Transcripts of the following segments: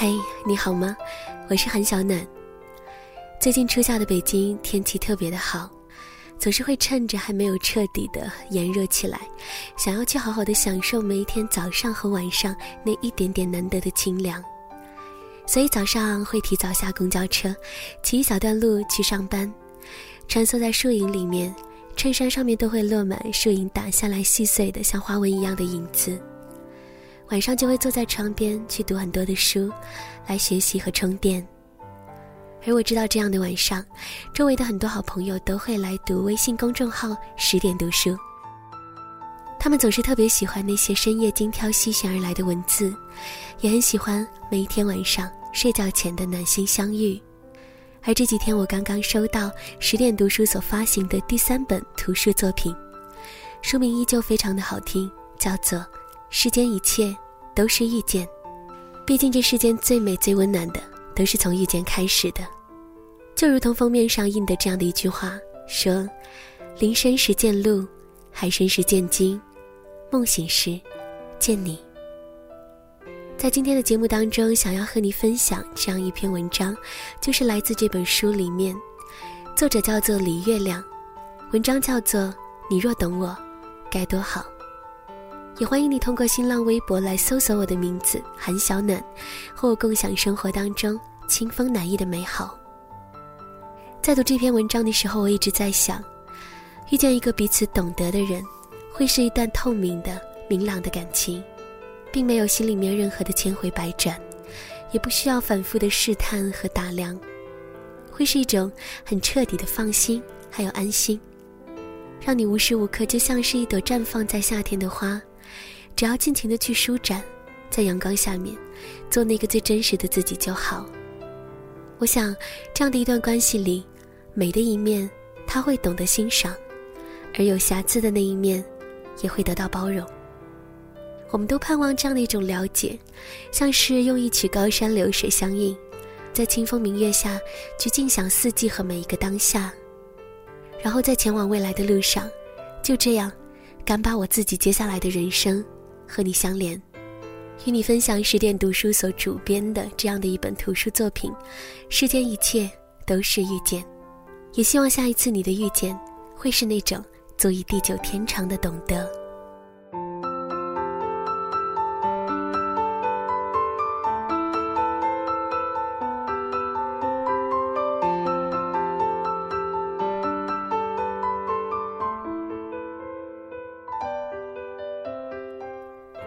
嘿，你好吗？我是韩小暖。最近初夏的北京天气特别的好，总是会趁着还没有彻底的炎热起来，想要去好好的享受每一天早上和晚上那一点点难得的清凉。所以早上会提早下公交车，骑一小段路去上班，穿梭在树影里面，衬衫上面都会落满树影打下来细碎的像花纹一样的影子。晚上就会坐在窗边去读很多的书，来学习和充电。而我知道这样的晚上，周围的很多好朋友都会来读微信公众号“十点读书”。他们总是特别喜欢那些深夜精挑细选而来的文字，也很喜欢每一天晚上睡觉前的暖心相遇。而这几天，我刚刚收到十点读书所发行的第三本图书作品，书名依旧非常的好听，叫做。世间一切都是遇见，毕竟这世间最美最温暖的都是从遇见开始的。就如同封面上印的这样的一句话说：“林深时见鹿，海深时见鲸，梦醒时见你。”在今天的节目当中，想要和你分享这样一篇文章，就是来自这本书里面，作者叫做李月亮，文章叫做《你若懂我，该多好》。也欢迎你通过新浪微博来搜索我的名字韩小暖，和我共享生活当中清风暖意的美好。在读这篇文章的时候，我一直在想，遇见一个彼此懂得的人，会是一段透明的、明朗的感情，并没有心里面任何的千回百转，也不需要反复的试探和打量，会是一种很彻底的放心，还有安心，让你无时无刻就像是一朵绽放在夏天的花。只要尽情的去舒展，在阳光下面，做那个最真实的自己就好。我想，这样的一段关系里，美的一面他会懂得欣赏，而有瑕疵的那一面，也会得到包容。我们都盼望这样的一种了解，像是用一曲高山流水相映，在清风明月下去静享四季和每一个当下，然后在前往未来的路上，就这样，敢把我自己接下来的人生。和你相连，与你分享十点读书所主编的这样的一本图书作品，《世间一切都是遇见》，也希望下一次你的遇见，会是那种足以地久天长的懂得。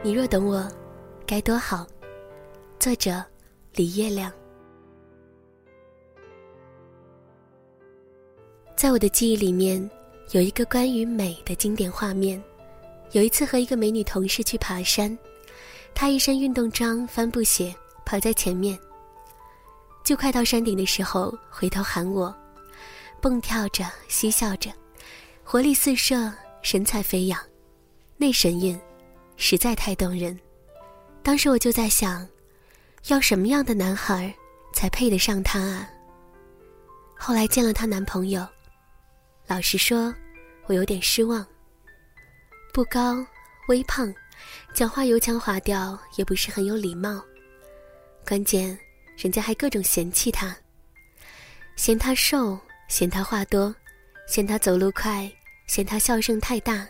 你若懂我，该多好。作者：李月亮。在我的记忆里面，有一个关于美的经典画面。有一次和一个美女同事去爬山，她一身运动装、帆布鞋，跑在前面。就快到山顶的时候，回头喊我，蹦跳着，嬉笑着，活力四射，神采飞扬，那神韵。实在太动人，当时我就在想，要什么样的男孩才配得上她啊？后来见了她男朋友，老实说，我有点失望。不高，微胖，讲话油腔滑调，也不是很有礼貌。关键，人家还各种嫌弃他，嫌他瘦，嫌他话多，嫌他走路快，嫌他笑声太大。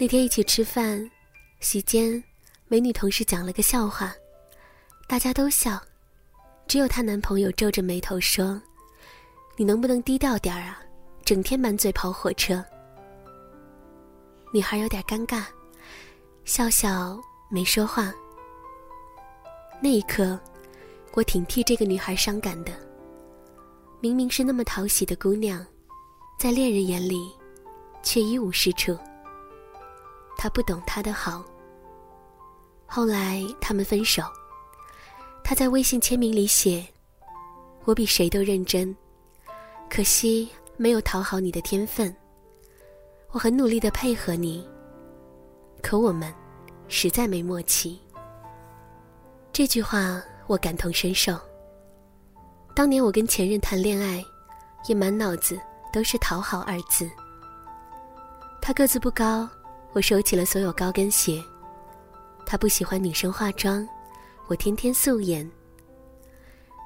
那天一起吃饭，席间，美女同事讲了个笑话，大家都笑，只有她男朋友皱着眉头说：“你能不能低调点儿啊？整天满嘴跑火车。”女孩有点尴尬，笑笑没说话。那一刻，我挺替这个女孩伤感的。明明是那么讨喜的姑娘，在恋人眼里，却一无是处。他不懂他的好。后来他们分手，他在微信签名里写：“我比谁都认真，可惜没有讨好你的天分。我很努力的配合你，可我们实在没默契。”这句话我感同身受。当年我跟前任谈恋爱，也满脑子都是讨好二字。他个子不高。我收起了所有高跟鞋，他不喜欢女生化妆，我天天素颜。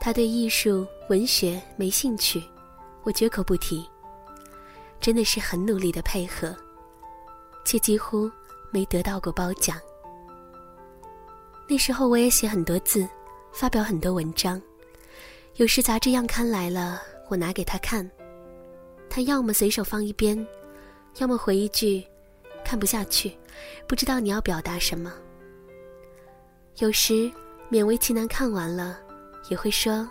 他对艺术、文学没兴趣，我绝口不提。真的是很努力的配合，却几乎没得到过褒奖。那时候我也写很多字，发表很多文章，有时杂志样刊来了，我拿给他看，他要么随手放一边，要么回一句“看不下去，不知道你要表达什么”。有时勉为其难看完了，也会说：“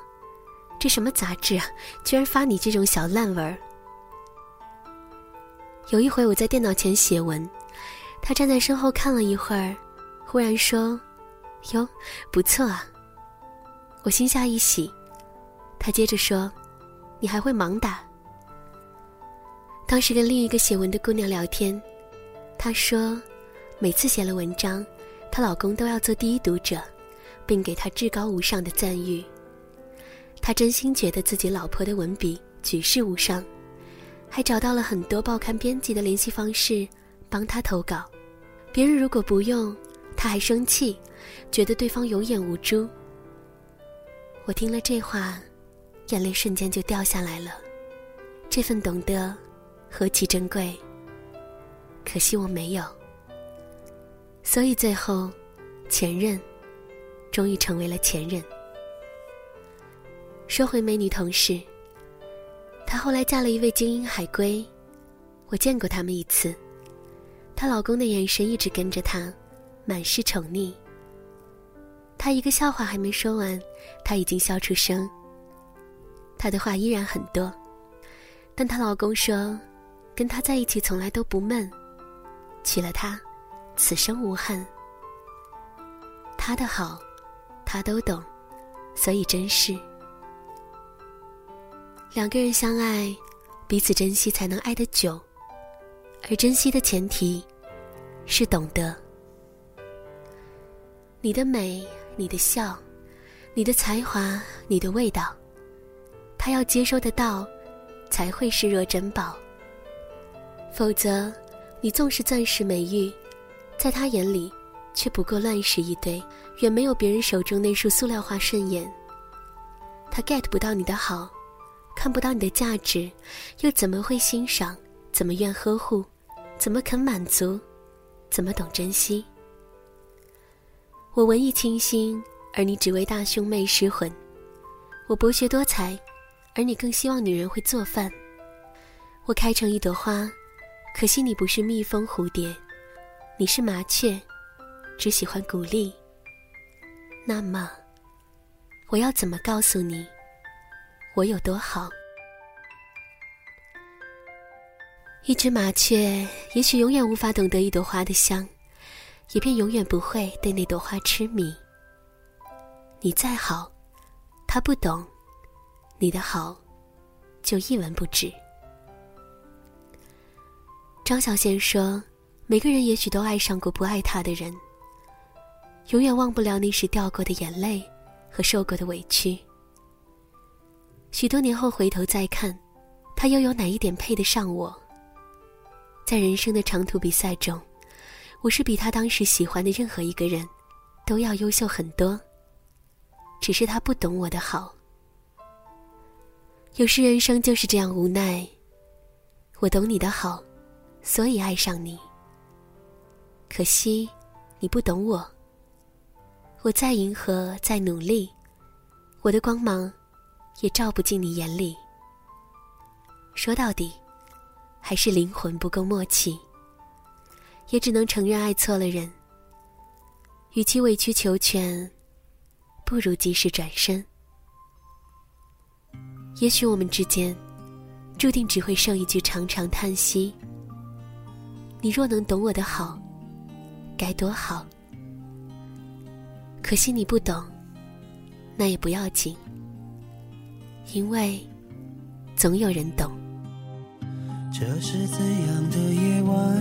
这什么杂志啊，居然发你这种小烂文。”有一回我在电脑前写文，他站在身后看了一会儿，忽然说。哟，不错啊！我心下一喜。他接着说：“你还会盲打。”当时跟另一个写文的姑娘聊天，她说，每次写了文章，她老公都要做第一读者，并给她至高无上的赞誉。她真心觉得自己老婆的文笔举世无双，还找到了很多报刊编辑的联系方式，帮她投稿。别人如果不用，她还生气。觉得对方有眼无珠。我听了这话，眼泪瞬间就掉下来了。这份懂得，何其珍贵。可惜我没有，所以最后，前任，终于成为了前任。说回美女同事，她后来嫁了一位精英海归，我见过他们一次，她老公的眼神一直跟着她，满是宠溺。她一个笑话还没说完，她已经笑出声。她的话依然很多，但她老公说，跟她在一起从来都不闷，娶了她，此生无憾。她的好，他都懂，所以珍视。两个人相爱，彼此珍惜才能爱得久，而珍惜的前提，是懂得。你的美。你的笑，你的才华，你的味道，他要接收得到，才会视若珍宝。否则，你纵是钻石美玉，在他眼里却不过乱石一堆，远没有别人手中那束塑料花顺眼。他 get 不到你的好，看不到你的价值，又怎么会欣赏？怎么愿呵护？怎么肯满足？怎么懂珍惜？我文艺清新，而你只为大胸妹失魂；我博学多才，而你更希望女人会做饭。我开成一朵花，可惜你不是蜜蜂蝴蝶，你是麻雀，只喜欢鼓励。那么，我要怎么告诉你，我有多好？一只麻雀也许永远无法懂得一朵花的香。也便永远不会对那朵花痴迷。你再好，它不懂，你的好，就一文不值。张小娴说：“每个人也许都爱上过不爱他的人，永远忘不了那时掉过的眼泪和受过的委屈。许多年后回头再看，他又有哪一点配得上我？在人生的长途比赛中。”我是比他当时喜欢的任何一个人，都要优秀很多。只是他不懂我的好。有时人生就是这样无奈。我懂你的好，所以爱上你。可惜，你不懂我。我再迎合，再努力，我的光芒，也照不进你眼里。说到底，还是灵魂不够默契。也只能承认爱错了人。与其委曲求全，不如及时转身。也许我们之间，注定只会剩一句长长叹息。你若能懂我的好，该多好。可惜你不懂，那也不要紧，因为总有人懂。这是怎样的夜晚？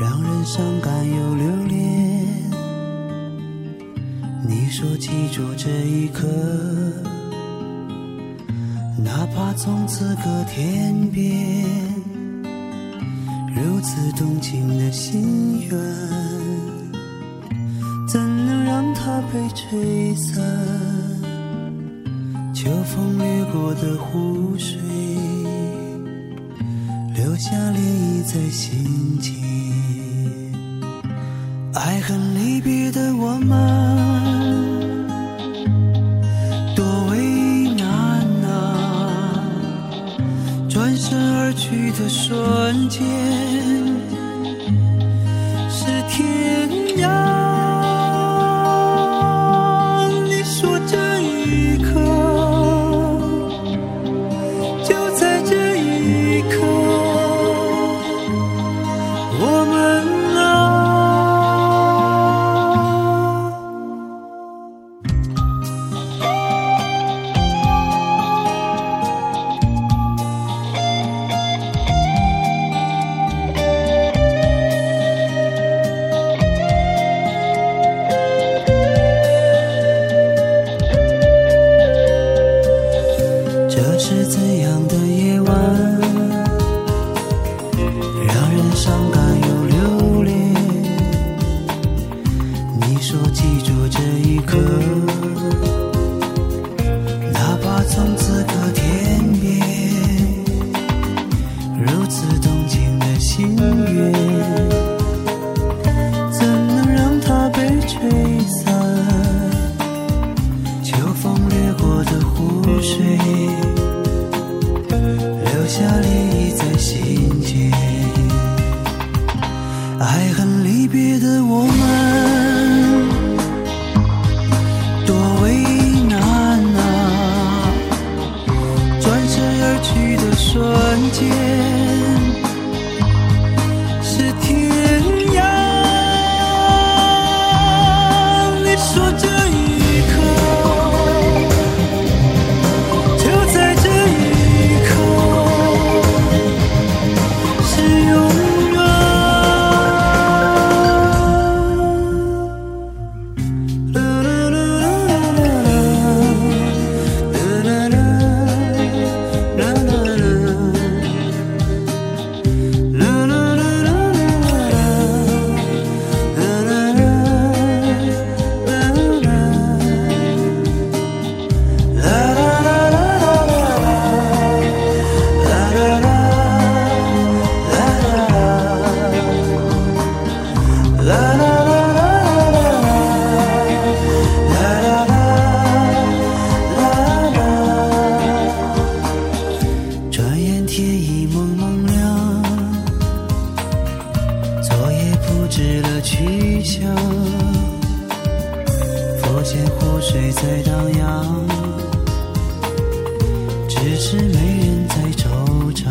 让人伤感又留恋。你说记住这一刻，哪怕从此隔天边。如此动情的心愿，怎能？让它被吹散。秋风掠过的湖水，留下涟漪在心间。爱恨离别的我们。去的瞬间。离别的我们多为难啊转身而去的瞬间。湖水在荡漾，只是没人在惆怅。